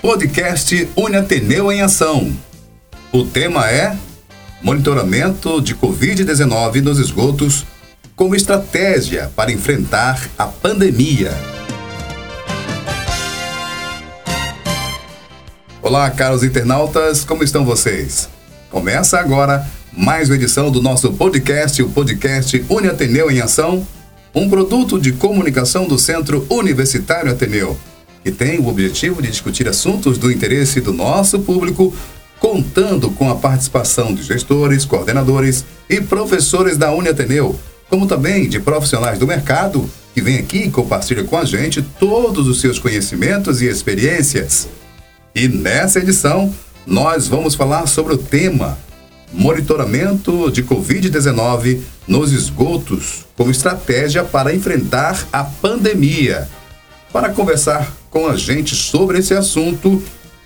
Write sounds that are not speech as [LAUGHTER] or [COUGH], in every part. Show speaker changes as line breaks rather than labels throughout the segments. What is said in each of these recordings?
Podcast Uniateneu em Ação. O tema é Monitoramento de Covid-19 nos esgotos como estratégia para enfrentar a pandemia. Olá, caros internautas, como estão vocês? Começa agora mais uma edição do nosso podcast, o podcast Uniateneu em Ação, um produto de comunicação do Centro Universitário Ateneu que tem o objetivo de discutir assuntos do interesse do nosso público, contando com a participação de gestores, coordenadores e professores da Uniateneu, como também de profissionais do mercado que vêm aqui e compartilham com a gente todos os seus conhecimentos e experiências. E nessa edição, nós vamos falar sobre o tema Monitoramento de Covid-19 nos esgotos como estratégia para enfrentar a pandemia. Para conversar com a gente sobre esse assunto,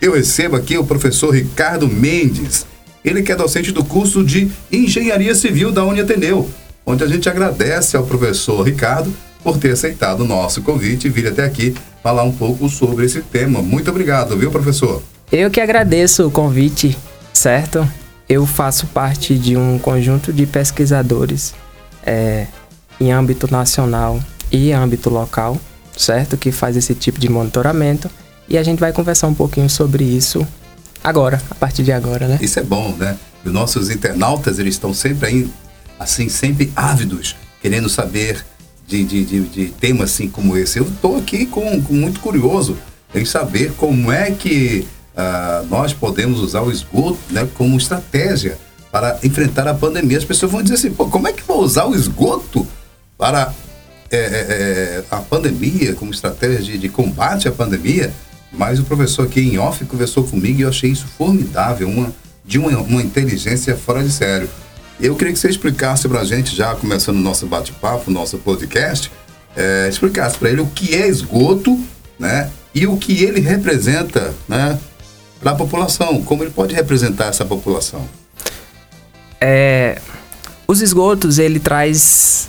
eu recebo aqui o professor Ricardo Mendes. Ele que é docente do curso de Engenharia Civil da Uniateneu, onde a gente agradece ao professor Ricardo por ter aceitado o nosso convite e vir até aqui falar um pouco sobre esse tema. Muito obrigado, viu, professor?
Eu que agradeço o convite, certo? Eu faço parte de um conjunto de pesquisadores é, em âmbito nacional e âmbito local certo? Que faz esse tipo de monitoramento. E a gente vai conversar um pouquinho sobre isso agora, a partir de agora, né?
Isso é bom, né? Os nossos internautas, eles estão sempre aí, assim, sempre ávidos, querendo saber de, de, de, de temas assim como esse. Eu estou aqui com, com, muito curioso em saber como é que uh, nós podemos usar o esgoto né, como estratégia para enfrentar a pandemia. As pessoas vão dizer assim, Pô, como é que vou usar o esgoto para é, é, é, a pandemia, como estratégia de, de, combate à pandemia, mas o professor aqui em off conversou comigo e eu achei isso formidável, uma, de uma, uma inteligência fora de sério. Eu queria que você explicasse para a gente, já começando o nosso bate-papo, nosso podcast, é, explicasse para ele o que é esgoto, né, e o que ele representa, né, para a população, como ele pode representar essa população.
É, os esgotos ele traz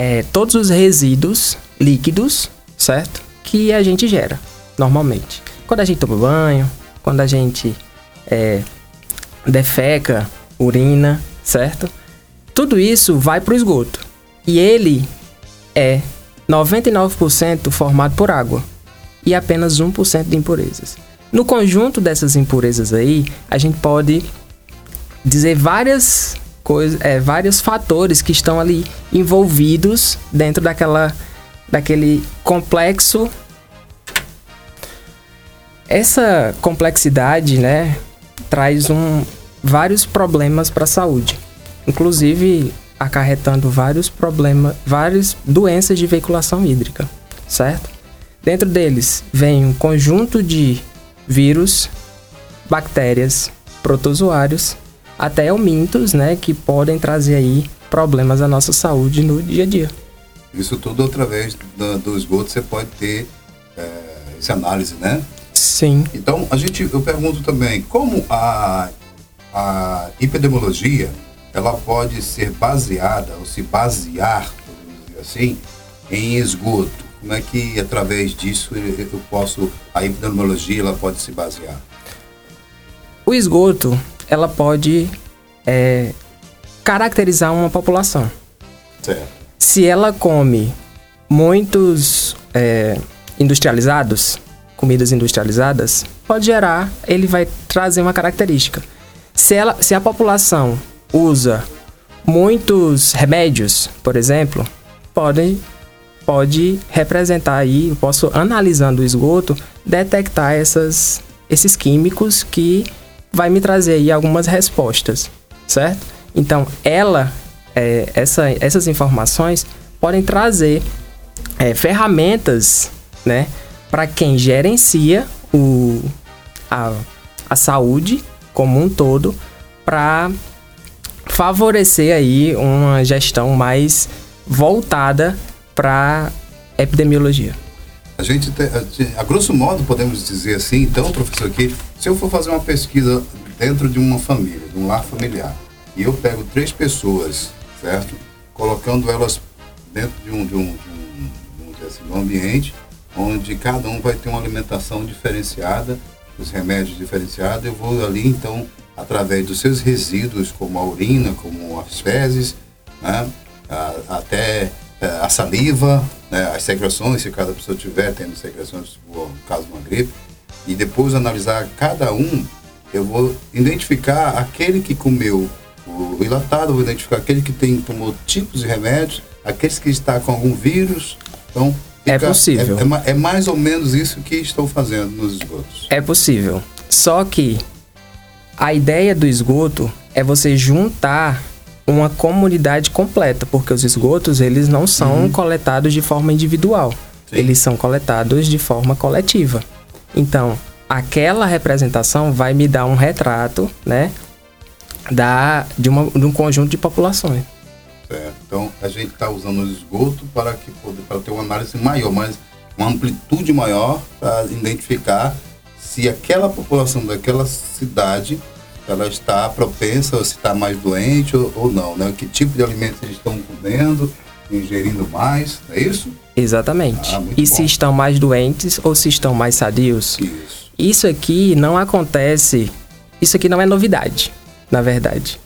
é, todos os resíduos líquidos, certo? Que a gente gera normalmente. Quando a gente toma banho, quando a gente é, defeca, urina, certo? Tudo isso vai para o esgoto. E ele é 99% formado por água e apenas 1% de impurezas. No conjunto dessas impurezas aí, a gente pode dizer várias coisa, é, vários fatores que estão ali envolvidos dentro daquela, daquele complexo. Essa complexidade, né, traz um, vários problemas para a saúde, inclusive acarretando vários problemas, várias doenças de veiculação hídrica, certo? Dentro deles vem um conjunto de vírus, bactérias, protozoários até eumintos, né, que podem trazer aí problemas à nossa saúde no dia a dia.
Isso tudo através do, do esgoto você pode ter é, essa análise, né?
Sim.
Então, a gente, eu pergunto também, como a, a epidemiologia, ela pode ser baseada, ou se basear, podemos dizer assim, em esgoto? Como é que, através disso, eu posso, a epidemiologia, ela pode se basear?
O esgoto, ela pode é, caracterizar uma população.
Certo.
Se ela come muitos é, industrializados, comidas industrializadas, pode gerar, ele vai trazer uma característica. Se, ela, se a população usa muitos remédios, por exemplo, pode, pode representar aí, eu posso, analisando o esgoto, detectar essas, esses químicos que vai me trazer aí algumas respostas, certo? Então, ela, é, essa, essas informações podem trazer é, ferramentas, né, para quem gerencia o, a, a saúde como um todo, para favorecer aí uma gestão mais voltada para epidemiologia.
A gente, a, a grosso modo, podemos dizer assim, então, professor, que se eu for fazer uma pesquisa dentro de uma família, de um lar familiar, e eu pego três pessoas, certo? Colocando elas dentro de um, de um, de um, assim, um ambiente onde cada um vai ter uma alimentação diferenciada, os remédios diferenciados. Eu vou ali, então, através dos seus resíduos, como a urina, como as fezes, né? até é, a saliva, né? as secreções, se cada pessoa tiver tendo secreções, no caso de uma gripe, e depois analisar cada um, eu vou identificar aquele que comeu o enlatado, vou identificar aquele que tem tomou tipos de remédios, aqueles que está com algum vírus. Então,
é possível.
É, é, é, mais ou menos isso que estou fazendo nos esgotos.
É possível. Só que a ideia do esgoto é você juntar uma comunidade completa, porque os esgotos eles não são uhum. coletados de forma individual, Sim. eles são coletados de forma coletiva. Então, aquela representação vai me dar um retrato, né, da de, uma, de um conjunto de populações.
Certo. Então, a gente está usando o esgoto para que para ter uma análise maior, mas uma amplitude maior para identificar se aquela população daquela cidade ela está propensa ou se está mais doente ou, ou, não, né? Que tipo de alimentos eles estão comendo, ingerindo mais, é isso?
Exatamente. Ah, e bom. se estão mais doentes ou se estão mais sadios?
Isso.
Isso aqui não acontece, isso aqui não é novidade, na verdade.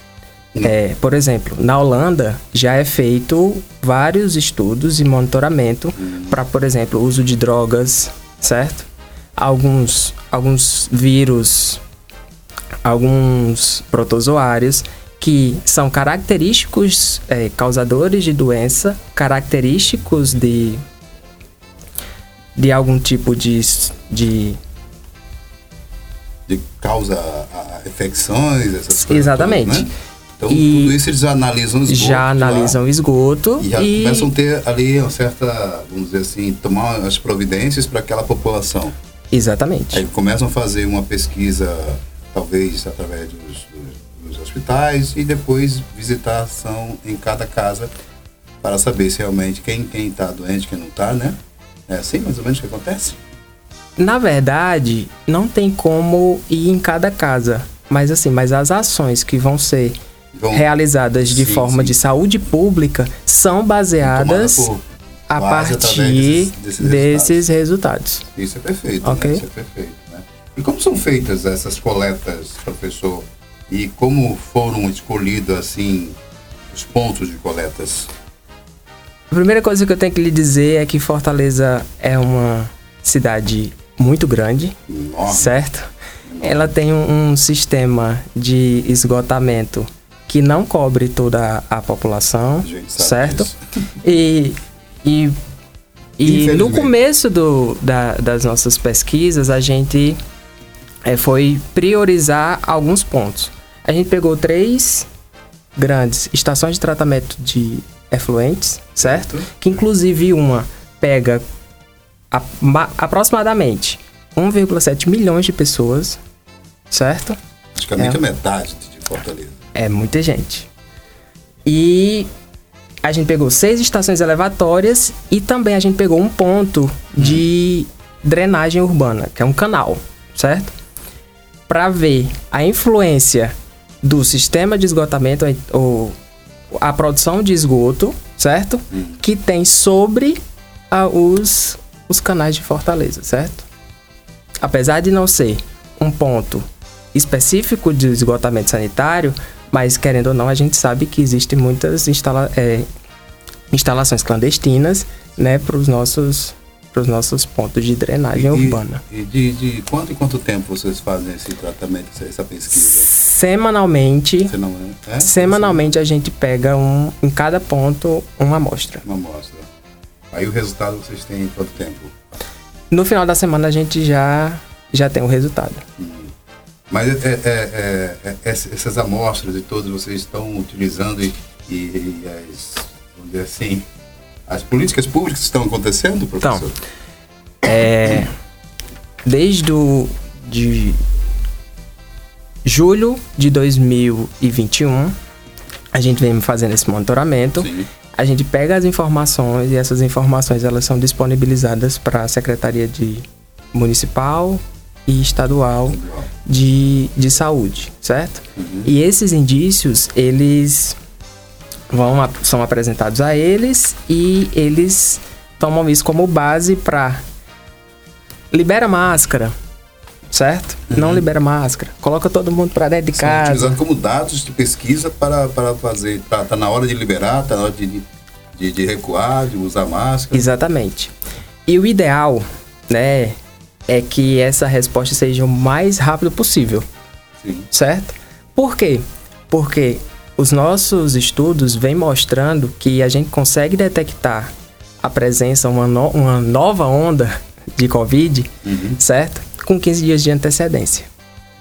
É, por exemplo, na Holanda já é feito vários estudos e monitoramento hum. para, por exemplo, o uso de drogas, certo? Alguns, alguns vírus alguns protozoários que são característicos é, causadores de doença, característicos de, de algum tipo de, de
causa infecções, essas
coisas. Exatamente. Todas, né?
Então, e tudo isso eles analisam o esgoto.
Já analisam o esgoto.
E já e... começam a ter ali uma certa, vamos dizer assim, tomar as providências para aquela população.
Exatamente.
Aí começam a fazer uma pesquisa talvez através dos, dos hospitais e depois visitação em cada casa para saber se realmente quem quem está doente, quem não está, né? É assim mais ou menos que acontece?
Na verdade, não tem como ir em cada casa, mas assim, mas as ações que vão ser vão, realizadas de sim, forma sim. de saúde pública são baseadas a partir desses, desses, desses resultados. resultados.
Isso é perfeito, né? okay? né? Isso é perfeito. E como são feitas essas coletas, professor? E como foram escolhidos assim os pontos de coletas?
A primeira coisa que eu tenho que lhe dizer é que Fortaleza é uma cidade muito grande, Enorme. certo? Enorme. Ela tem um, sistema de esgotamento que não cobre toda a população, a certo? [LAUGHS] E, e, e no começo do, da, das nossas pesquisas, a gente é, foi priorizar alguns pontos. A gente pegou três grandes estações de tratamento de efluentes, certo? Que inclusive uma pega a, ma, aproximadamente 1,7 milhões de pessoas, certo?
Praticamente é, a metade de Fortaleza.
É muita gente. E a gente pegou seis estações elevatórias e também a gente pegou um ponto hum. de drenagem urbana, que é um canal, certo? para ver a influência do sistema de esgotamento ou a produção de esgoto, certo? Hum. Que tem sobre a, os, os canais de Fortaleza, certo? Apesar de não ser um ponto específico de esgotamento sanitário, mas querendo ou não, a gente sabe que existem muitas instala é, instalações clandestinas, né, para os nossos para os nossos pontos de drenagem
e,
urbana.
E de, de, quanto em quanto tempo vocês fazem esse tratamento, essa pesquisa?
Semanalmente. Semanalmente, é? semanalmente a gente pega um, em cada ponto uma amostra.
Uma amostra. Aí o resultado vocês têm em quanto tempo?
No final da semana a gente já, já tem o resultado. Hum.
Mas é, é, é, é, é essas amostras e todas vocês estão utilizando e, e, e as, vamos dizer assim, as políticas públicas estão acontecendo, professor? Então,
é, desde o, de julho de 2021, a gente vem fazendo esse monitoramento. Sim. A gente pega as informações e essas informações elas são disponibilizadas para a Secretaria de Municipal e Estadual de, de Saúde, certo? Uhum. E esses indícios, eles vão, são apresentados a eles e eles tomam isso como base para libera máscara, certo? Uhum. Não libera máscara. Coloca todo mundo para dentro de São casa.
utilizando como dados de pesquisa para, para fazer. Tá, tá na hora de liberar, tá na hora de, de, de recuar, de usar máscara.
Exatamente. E o ideal, né, é que essa resposta seja o mais rápido possível. Sim. Certo? Por quê? Porque os nossos estudos vêm mostrando que a gente consegue detectar a presença, uma, no, uma nova onda de Covid, uhum. certo? Com 15 dias de antecedência.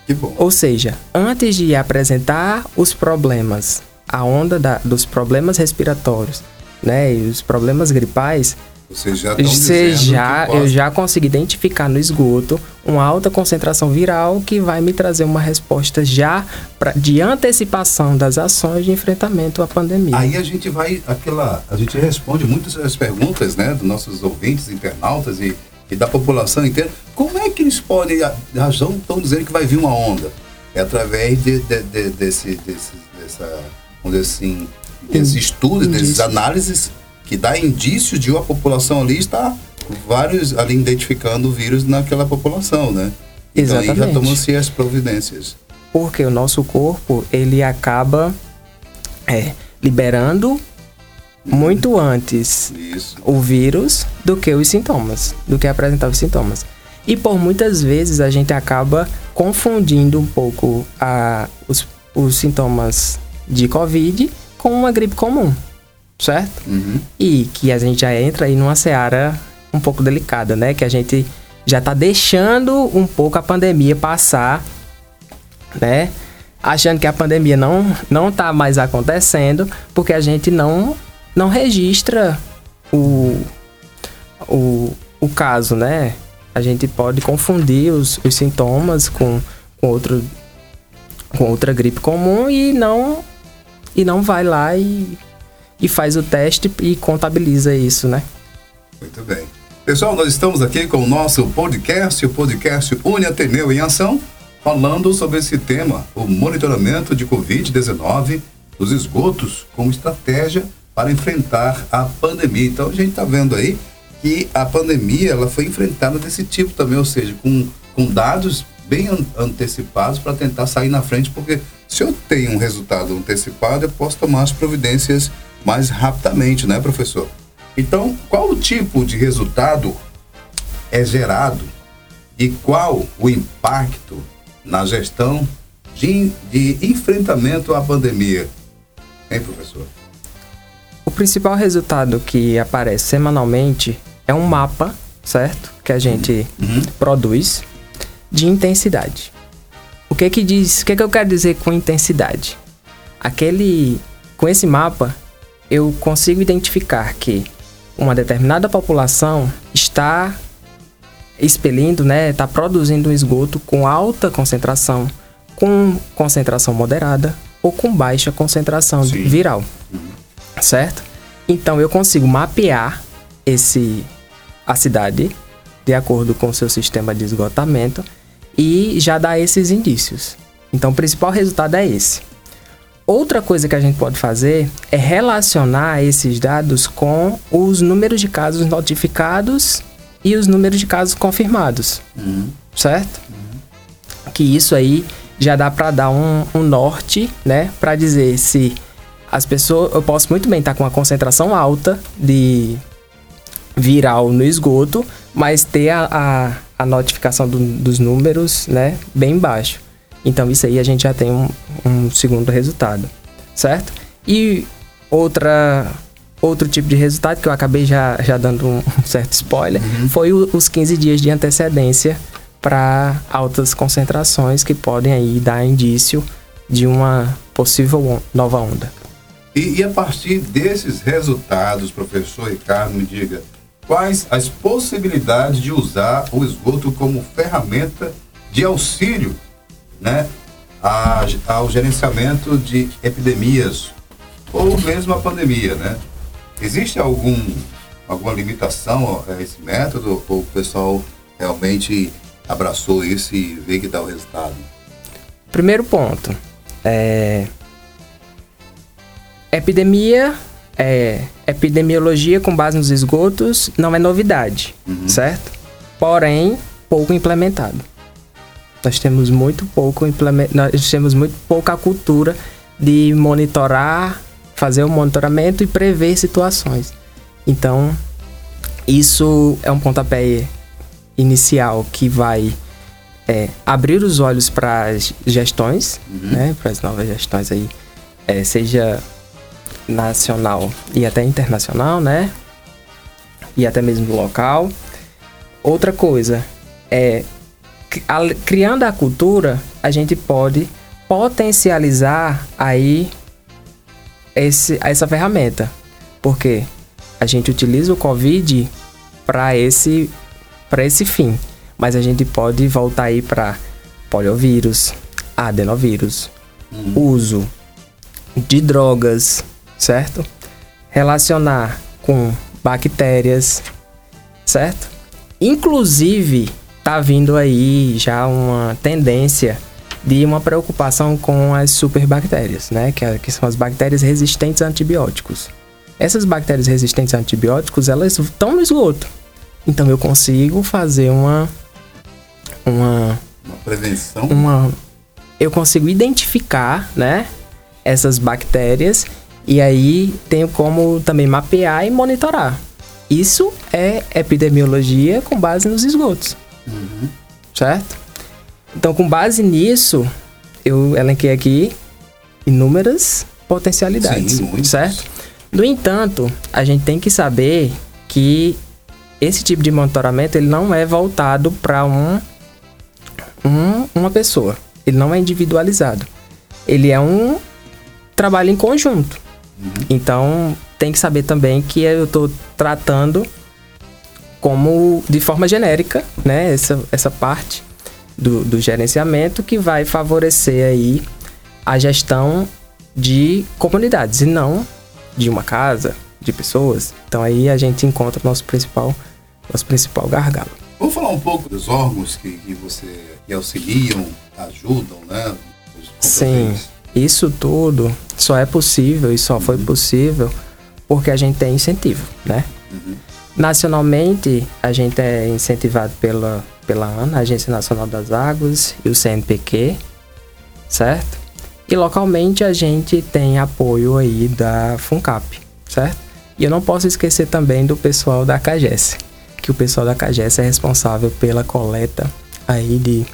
Que bom.
Ou seja, antes de apresentar os problemas, a onda da, dos problemas respiratórios, né, e os problemas gripais,
vocês já Você já,
eu já consegui identificar no esgoto uma alta concentração viral que vai me trazer uma resposta já pra, de antecipação das ações de enfrentamento à pandemia.
Aí a gente vai aquela, a gente responde muitas das perguntas, né, dos nossos ouvintes, internautas e, e da população inteira. Como é que eles podem, a razão estão dizendo que vai vir uma onda? É através de, de, de, desse, desse, dessa, vamos dizer assim, desses estudos, dessas análises que dá indício de uma população ali estar vários ali identificando o vírus naquela população, né?
Exatamente.
Então aí já tomam-se as providências.
Porque o nosso corpo, ele acaba é, liberando uhum. muito antes
Isso.
o vírus do que os sintomas, do que apresentar os sintomas. E por muitas vezes a gente acaba confundindo um pouco a, os, os sintomas de Covid com uma gripe comum certo?
Uhum.
E que a gente já entra aí numa seara um pouco delicada, né? Que a gente já está deixando um pouco a pandemia passar, né? Achando que a pandemia não não tá mais acontecendo, porque a gente não não registra o o, o caso, né? A gente pode confundir os, os sintomas com, com outro com outra gripe comum e não e não vai lá e e faz o teste e contabiliza isso, né?
Muito bem. Pessoal, nós estamos aqui com o nosso podcast, o podcast Uni Ateneu em Ação, falando sobre esse tema, o monitoramento de Covid-19 dos esgotos como estratégia para enfrentar a pandemia. Então a gente está vendo aí que a pandemia ela foi enfrentada desse tipo também, ou seja, com, com dados bem antecipados para tentar sair na frente, porque se eu tenho um resultado antecipado, eu posso tomar as providências mais rapidamente, né, professor? Então, qual o tipo de resultado é gerado e qual o impacto na gestão de, de enfrentamento à pandemia? Hein, professor?
O principal resultado que aparece semanalmente é um mapa, certo? Que a gente uhum. produz de intensidade. O que que diz? O que que eu quero dizer com intensidade? Aquele com esse mapa eu consigo identificar que uma determinada população está expelindo, né, está produzindo um esgoto com alta concentração, com concentração moderada ou com baixa concentração Sim. viral, certo? Então eu consigo mapear esse a cidade de acordo com o seu sistema de esgotamento e já dar esses indícios. Então o principal resultado é esse. Outra coisa que a gente pode fazer é relacionar esses dados com os números de casos notificados e os números de casos confirmados,
uhum.
certo? Uhum. Que isso aí já dá para dar um, um, norte, né, para dizer se as pessoas, eu posso muito bem estar com uma concentração alta de viral no esgoto, mas ter a, a, a notificação do, dos números, né, bem baixo. Então isso aí a gente já tem um, um segundo resultado, certo? E outra outro tipo de resultado que eu acabei já, já dando um certo spoiler uhum. foi o, os 15 dias de antecedência para altas concentrações que podem aí dar indício de uma possível nova onda.
E, e a partir desses resultados, professor Ricardo, me diga quais as possibilidades de usar o esgoto como ferramenta de auxílio né, a, ao gerenciamento de epidemias ou mesmo a pandemia, né? Existe algum, alguma limitação a esse método ou o pessoal realmente abraçou isso e vê que dá o resultado?
Primeiro ponto, é... epidemia, é... epidemiologia com base nos esgotos não é novidade, uhum. certo? Porém, pouco implementado. Nós temos muito pouco nós temos muito pouca cultura de monitorar, fazer o monitoramento e prever situações. Então, isso é um pontapé inicial que vai é, abrir os olhos para as gestões, uhum. né, para as novas gestões aí, é, seja nacional e até internacional, né, e até mesmo local. Outra coisa é criando a cultura, a gente pode potencializar aí esse, essa ferramenta. Porque a gente utiliza o Covid para esse, esse fim. Mas a gente pode voltar aí para poliovírus, adenovírus, uhum. uso de drogas, certo? Relacionar com bactérias, certo? Inclusive, tá vindo aí já uma tendência de uma preocupação com as superbactérias, né? Que, que são as bactérias resistentes a antibióticos. Essas bactérias resistentes a antibióticos, elas estão no esgoto. Então eu consigo fazer uma
uma uma prevenção,
uma eu consigo identificar, né, essas bactérias e aí tenho como também mapear e monitorar. Isso é epidemiologia com base nos esgotos. Uhum. Certo? Então, com base nisso, eu elenquei aqui inúmeras potencialidades, Sim, certo? No entanto, a gente tem que saber que esse tipo de monitoramento ele não é voltado para um, um, uma pessoa. Ele não é individualizado. Ele é um trabalho em conjunto. Uhum. Então, tem que saber também que eu estou tratando como de forma genérica, né, essa, essa parte do, do gerenciamento que vai favorecer aí a gestão de comunidades e não de uma casa, de pessoas. Então aí a gente encontra o nosso principal, nosso principal gargalo.
Vamos falar um pouco dos órgãos que, que você que auxiliam, ajudam, né?
Sim, isso tudo só é possível e só uhum. foi possível porque a gente tem incentivo, né? Uhum. Nacionalmente, a gente é incentivado pela, pela ANA, Agência Nacional das Águas, e o CNPq, certo? E localmente a gente tem apoio aí da FUNCAP, certo? E eu não posso esquecer também do pessoal da CAGES, que o pessoal da CAGES é responsável pela coleta aí de,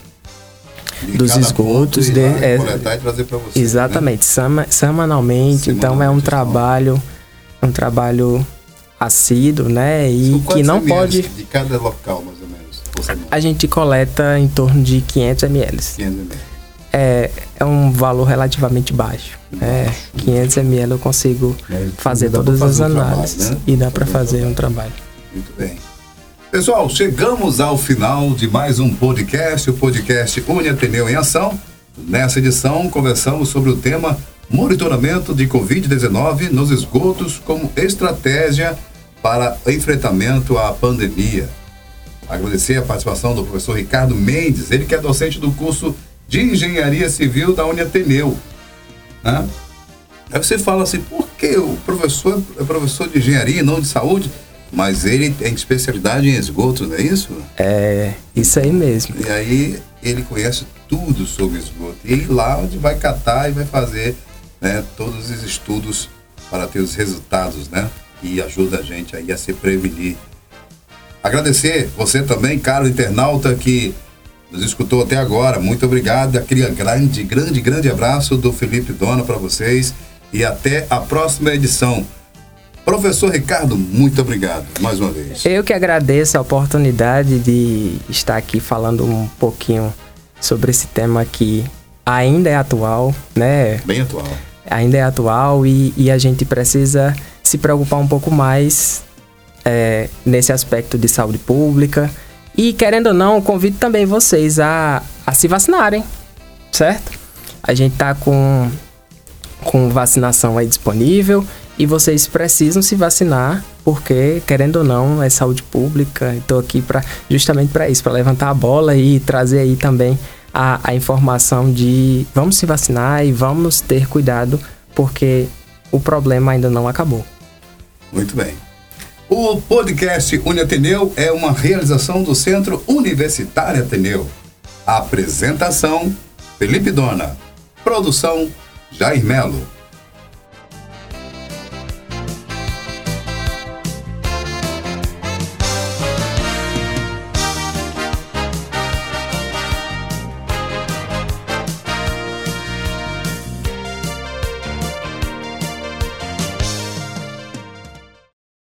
de dos esgotos de,
é, coletar e trazer para você.
Né? Exatamente, né? semanalmente, semanalmente, então é um trabalho um trabalho assíduo, né? E que não pode.
De cada local, mais ou menos.
A gente coleta em torno de 500 ml. 500 ml. É, é um valor relativamente baixo. É, 500 ml eu consigo é, fazer todas fazer as um análises trabalho, né? e dá para fazer um trabalho.
Muito bem. Pessoal, chegamos ao final de mais um podcast, o podcast Uni Ateneu em Ação. Nessa edição, conversamos sobre o tema monitoramento de Covid-19 nos esgotos como estratégia para enfrentamento à pandemia. Agradecer a participação do professor Ricardo Mendes, ele que é docente do curso de Engenharia Civil da Uniateneu. Né? Aí você fala assim, por que o professor é professor de engenharia, não de saúde? Mas ele tem especialidade em esgotos, não é isso?
É, isso aí mesmo.
E aí ele conhece tudo sobre esgoto. E lá onde vai catar e vai fazer né, todos os estudos para ter os resultados, né? E ajuda a gente aí a se prevenir. Agradecer você também, caro internauta, que nos escutou até agora. Muito obrigado. Aquele grande, grande, grande abraço do Felipe Dona para vocês e até a próxima edição. Professor Ricardo, muito obrigado mais uma vez.
Eu que agradeço a oportunidade de estar aqui falando um pouquinho sobre esse tema que ainda é atual, né?
Bem atual
ainda é atual e, e a gente precisa se preocupar um pouco mais é, nesse aspecto de saúde pública. E querendo ou não, convido também vocês a, a se vacinarem, certo? A gente tá com, com vacinação aí disponível e vocês precisam se vacinar porque querendo ou não é saúde pública. Estou aqui para justamente para isso, para levantar a bola e trazer aí também a, a informação de vamos se vacinar e vamos ter cuidado, porque o problema ainda não acabou.
Muito bem. O podcast Uniateneu é uma realização do Centro Universitário Ateneu. Apresentação: Felipe Dona. Produção: Jair Melo.